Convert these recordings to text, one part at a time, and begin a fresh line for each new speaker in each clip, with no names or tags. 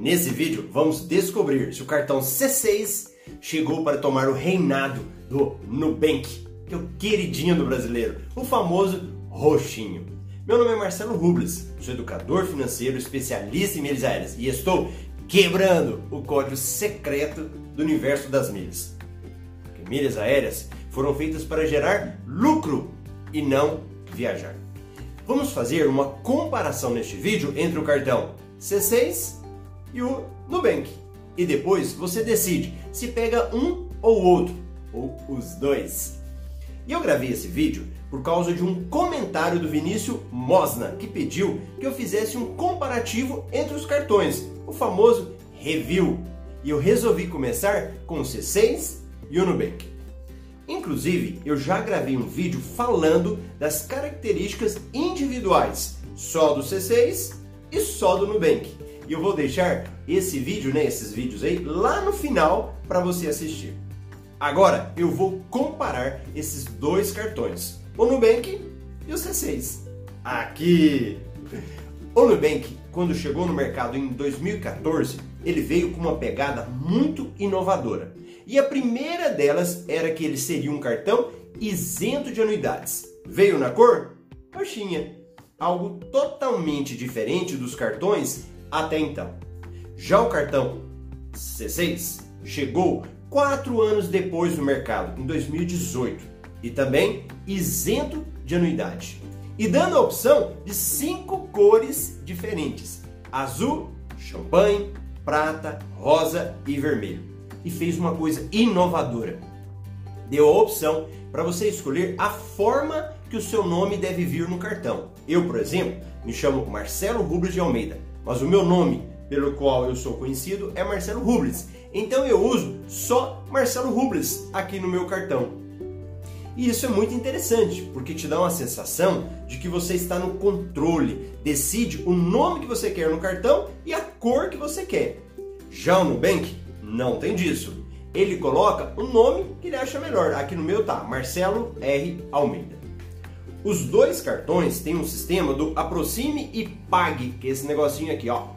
nesse vídeo vamos descobrir se o cartão C6 chegou para tomar o reinado do Nubank, que é o queridinho do brasileiro, o famoso roxinho. Meu nome é Marcelo Rubles, sou educador financeiro, especialista em milhas aéreas e estou quebrando o código secreto do universo das milhas. Porque milhas aéreas foram feitas para gerar lucro e não viajar. Vamos fazer uma comparação neste vídeo entre o cartão C6 e o Nubank. E depois você decide se pega um ou outro, ou os dois. E eu gravei esse vídeo por causa de um comentário do Vinícius Mosna, que pediu que eu fizesse um comparativo entre os cartões, o famoso review. E eu resolvi começar com o C6 e o Nubank. Inclusive, eu já gravei um vídeo falando das características individuais só do C6 e só do Nubank. E eu vou deixar esse vídeo, né, esses vídeos aí, lá no final para você assistir. Agora eu vou comparar esses dois cartões, o Nubank e o C6. Aqui! O Nubank, quando chegou no mercado em 2014, ele veio com uma pegada muito inovadora. E a primeira delas era que ele seria um cartão isento de anuidades. Veio na cor roxinha, algo totalmente diferente dos cartões até então. Já o cartão C6 chegou quatro anos depois no mercado, em 2018, e também isento de anuidade. E dando a opção de cinco cores diferentes: azul, champanhe, prata, rosa e vermelho e fez uma coisa inovadora. Deu a opção para você escolher a forma que o seu nome deve vir no cartão. Eu, por exemplo, me chamo Marcelo Rubles de Almeida, mas o meu nome pelo qual eu sou conhecido é Marcelo Rubles. Então eu uso só Marcelo Rubles aqui no meu cartão. E isso é muito interessante, porque te dá uma sensação de que você está no controle, decide o nome que você quer no cartão e a cor que você quer. Já o Nubank não tem disso. Ele coloca o nome que ele acha melhor. Aqui no meu tá Marcelo R. Almeida. Os dois cartões têm um sistema do aproxime e pague, que é esse negocinho aqui, ó.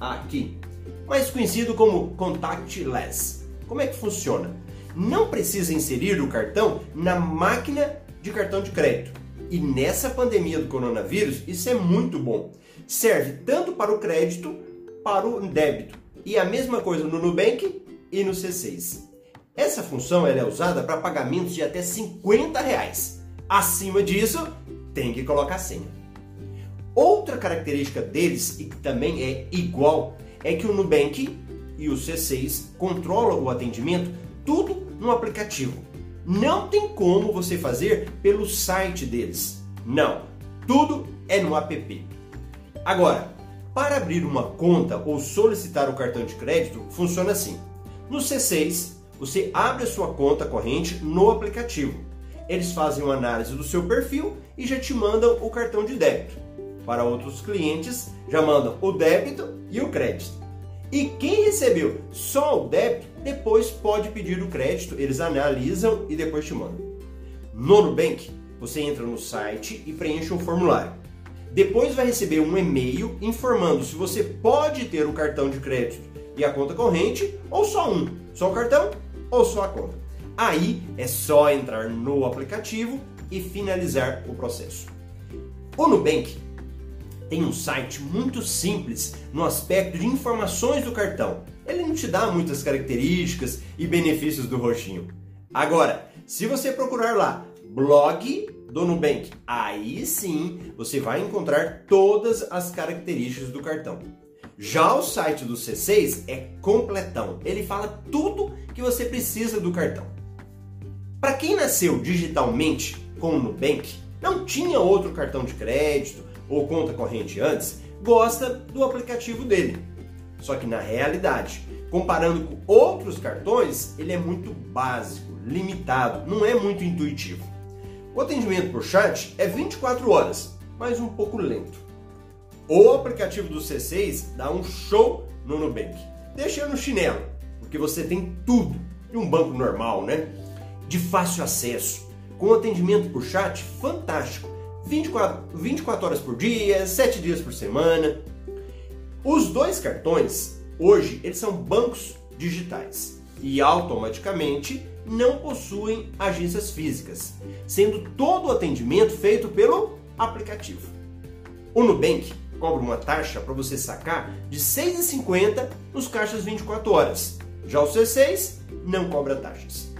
Aqui. Mais conhecido como contactless. Como é que funciona? Não precisa inserir o cartão na máquina de cartão de crédito. E nessa pandemia do coronavírus, isso é muito bom. Serve tanto para o crédito, para o débito. E a mesma coisa no Nubank e no C6. Essa função é usada para pagamentos de até 50 reais. Acima disso, tem que colocar senha. Outra característica deles, e que também é igual, é que o Nubank e o C6 controlam o atendimento tudo no aplicativo. Não tem como você fazer pelo site deles. Não, tudo é no app. Agora, para abrir uma conta ou solicitar o cartão de crédito, funciona assim. No C6, você abre a sua conta corrente no aplicativo. Eles fazem uma análise do seu perfil e já te mandam o cartão de débito. Para outros clientes, já mandam o débito e o crédito. E quem recebeu só o débito, depois pode pedir o crédito, eles analisam e depois te mandam. No Nubank, você entra no site e preenche um formulário. Depois vai receber um e-mail informando se você pode ter o cartão de crédito e a conta corrente ou só um, só o cartão ou só a conta. Aí é só entrar no aplicativo e finalizar o processo. O Nubank tem um site muito simples no aspecto de informações do cartão. Ele não te dá muitas características e benefícios do roxinho. Agora, se você procurar lá blog do Nubank. Aí sim você vai encontrar todas as características do cartão. Já o site do C6 é completão. Ele fala tudo que você precisa do cartão. Para quem nasceu digitalmente com o Nubank, não tinha outro cartão de crédito ou conta corrente antes, gosta do aplicativo dele. Só que na realidade, comparando com outros cartões, ele é muito básico, limitado, não é muito intuitivo. O atendimento por chat é 24 horas, mas um pouco lento. O aplicativo do C6 dá um show no Nubank. Deixa no chinelo, porque você tem tudo de um banco normal, né? De fácil acesso, com atendimento por chat fantástico. 24, 24 horas por dia, 7 dias por semana. Os dois cartões, hoje, eles são bancos digitais e automaticamente não possuem agências físicas, sendo todo o atendimento feito pelo aplicativo. O Nubank cobra uma taxa para você sacar de R$ 6,50 nos caixas 24 horas. Já o C6 não cobra taxas.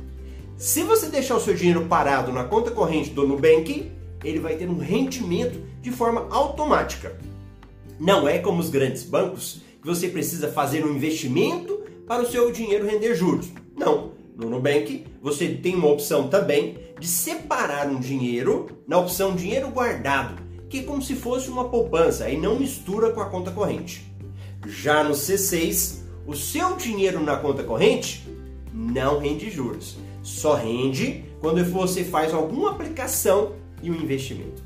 Se você deixar o seu dinheiro parado na conta corrente do Nubank, ele vai ter um rendimento de forma automática. Não é como os grandes bancos que você precisa fazer um investimento para o seu dinheiro render juros. Não. No Nubank, você tem uma opção também de separar um dinheiro na opção dinheiro guardado, que é como se fosse uma poupança e não mistura com a conta corrente. Já no C6, o seu dinheiro na conta corrente não rende juros. Só rende quando você faz alguma aplicação e um investimento.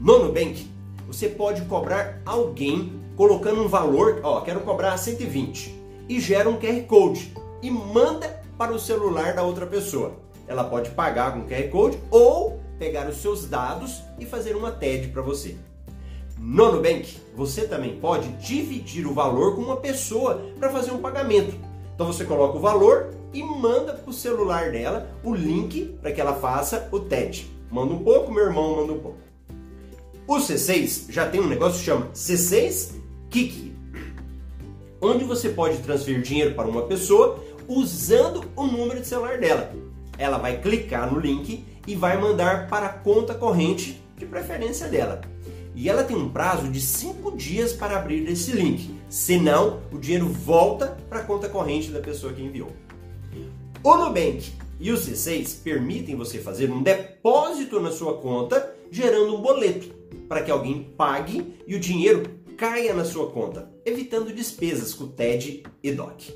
No Nubank, você pode cobrar alguém colocando um valor, ó, quero cobrar 120 e gera um QR Code e manda para o celular da outra pessoa. Ela pode pagar com QR Code ou pegar os seus dados e fazer uma TED para você. No Nubank, você também pode dividir o valor com uma pessoa para fazer um pagamento. Então você coloca o valor e manda para o celular dela o link para que ela faça o TED. Manda um pouco, meu irmão manda um pouco. O C6 já tem um negócio que chama C6 Kiki, onde você pode transferir dinheiro para uma pessoa usando o número de celular dela. Ela vai clicar no link e vai mandar para a conta corrente de preferência dela. E ela tem um prazo de 5 dias para abrir esse link, senão o dinheiro volta para a conta corrente da pessoa que enviou. O Nubank e o C6 permitem você fazer um depósito na sua conta, gerando um boleto para que alguém pague e o dinheiro caia na sua conta, evitando despesas com TED e DOC.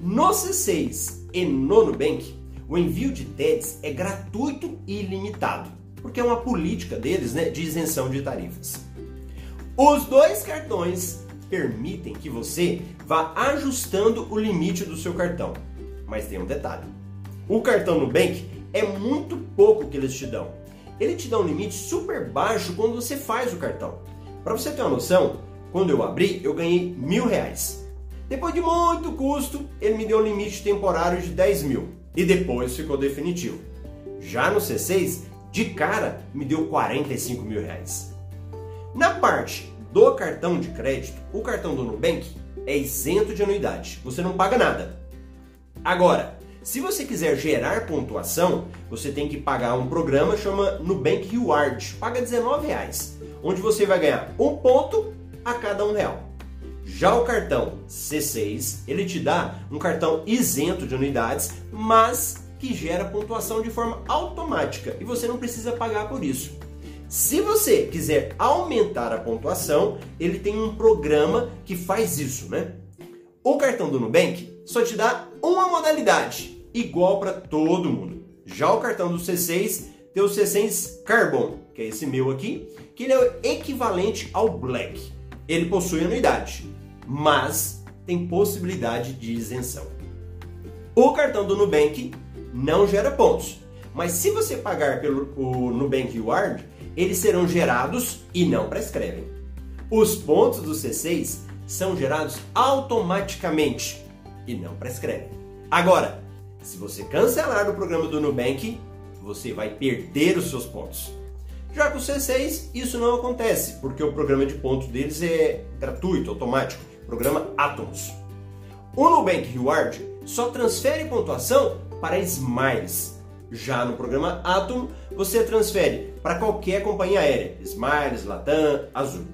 No C6 e no Nubank, o envio de TEDs é gratuito e ilimitado, porque é uma política deles né, de isenção de tarifas. Os dois cartões permitem que você vá ajustando o limite do seu cartão. Mas tem um detalhe: o cartão Nubank é muito pouco que eles te dão. Ele te dá um limite super baixo quando você faz o cartão. Para você ter uma noção, quando eu abri, eu ganhei mil reais. Depois de muito custo, ele me deu um limite temporário de 10 mil e depois ficou definitivo. Já no C6, de cara, me deu 45 mil reais. Na parte do cartão de crédito, o cartão do Nubank é isento de anuidade, você não paga nada. Agora, se você quiser gerar pontuação, você tem que pagar um programa chama Nubank Reward, paga 19 reais, onde você vai ganhar um ponto a cada um real. Já o cartão C6, ele te dá um cartão isento de unidades, mas que gera pontuação de forma automática e você não precisa pagar por isso. Se você quiser aumentar a pontuação, ele tem um programa que faz isso, né? O cartão do Nubank só te dá uma modalidade, igual para todo mundo. Já o cartão do C6 tem o C6 Carbon, que é esse meu aqui, que ele é o equivalente ao Black. Ele possui anuidade mas tem possibilidade de isenção. O cartão do Nubank não gera pontos, mas se você pagar pelo o Nubank Reward, eles serão gerados e não prescrevem. Os pontos do C6 são gerados automaticamente e não prescrevem. Agora, se você cancelar o programa do Nubank, você vai perder os seus pontos. Já com o C6, isso não acontece, porque o programa de pontos deles é gratuito, automático programa Atoms. O Nubank Reward só transfere pontuação para Smiles. Já no programa Atom, você transfere para qualquer companhia aérea, Smiles, Latam, Azul.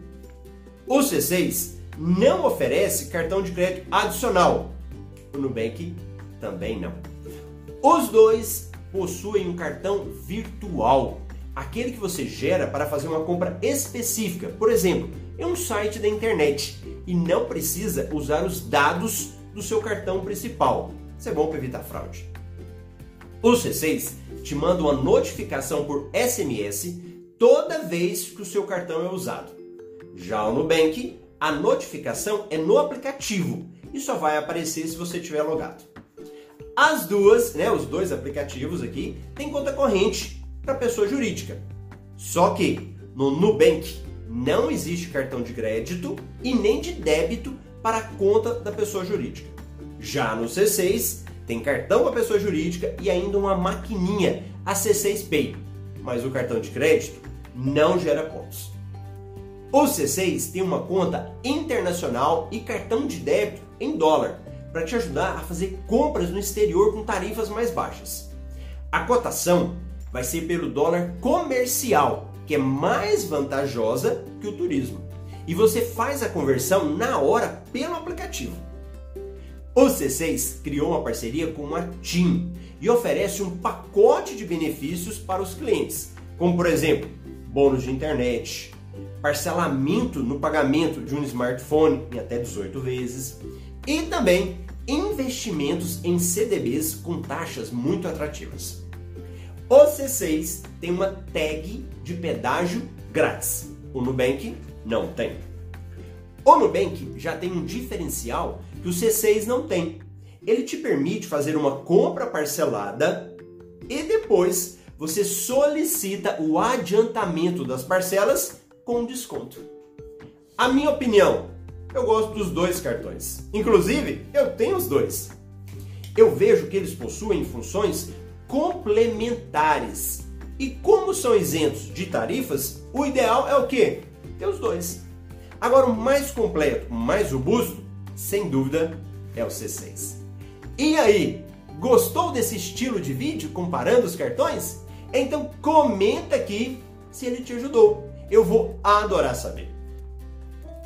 O C6 não oferece cartão de crédito adicional. O Nubank também não. Os dois possuem um cartão virtual, aquele que você gera para fazer uma compra específica. Por exemplo, em um site da internet e não precisa usar os dados do seu cartão principal. Isso é bom para evitar fraude. O C6 te manda uma notificação por SMS toda vez que o seu cartão é usado. Já o Nubank, a notificação é no aplicativo e só vai aparecer se você tiver logado. As duas, né, os dois aplicativos aqui, têm conta corrente para pessoa jurídica. Só que no Nubank não existe cartão de crédito e nem de débito para a conta da pessoa jurídica. Já no C6, tem cartão para pessoa jurídica e ainda uma maquininha, a C6 Pay, mas o cartão de crédito não gera pontos. O C6 tem uma conta internacional e cartão de débito em dólar para te ajudar a fazer compras no exterior com tarifas mais baixas. A cotação vai ser pelo dólar comercial, que é mais vantajosa que o turismo. E você faz a conversão na hora pelo aplicativo. O C6 criou uma parceria com a TIM e oferece um pacote de benefícios para os clientes, como por exemplo, bônus de internet, parcelamento no pagamento de um smartphone em até 18 vezes e também investimentos em CDBs com taxas muito atrativas. O C6 tem uma tag de pedágio grátis. O Nubank não tem. O Nubank já tem um diferencial que o C6 não tem. Ele te permite fazer uma compra parcelada e depois você solicita o adiantamento das parcelas com desconto. A minha opinião, eu gosto dos dois cartões. Inclusive, eu tenho os dois. Eu vejo que eles possuem funções complementares. E como são isentos de tarifas, o ideal é o quê? Ter os dois. Agora, o mais completo, mais robusto, sem dúvida, é o C6. E aí, gostou desse estilo de vídeo comparando os cartões? Então comenta aqui se ele te ajudou. Eu vou adorar saber.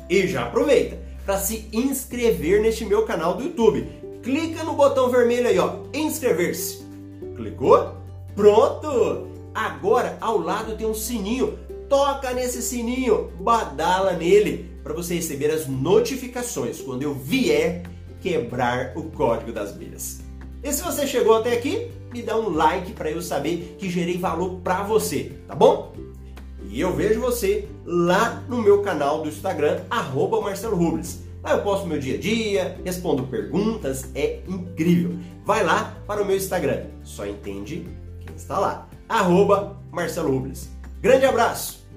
E já aproveita para se inscrever neste meu canal do YouTube. Clica no botão vermelho aí, ó, inscrever-se. Clicou? Pronto! Agora ao lado tem um sininho. Toca nesse sininho, badala nele para você receber as notificações quando eu vier quebrar o código das milhas. E se você chegou até aqui, me dá um like para eu saber que gerei valor para você, tá bom? E eu vejo você lá no meu canal do Instagram, arroba Marcelo Rubles. Lá eu posto meu dia a dia, respondo perguntas, é incrível. Vai lá para o meu Instagram, só entende quem está lá, arroba Marcelo Rubles. Grande abraço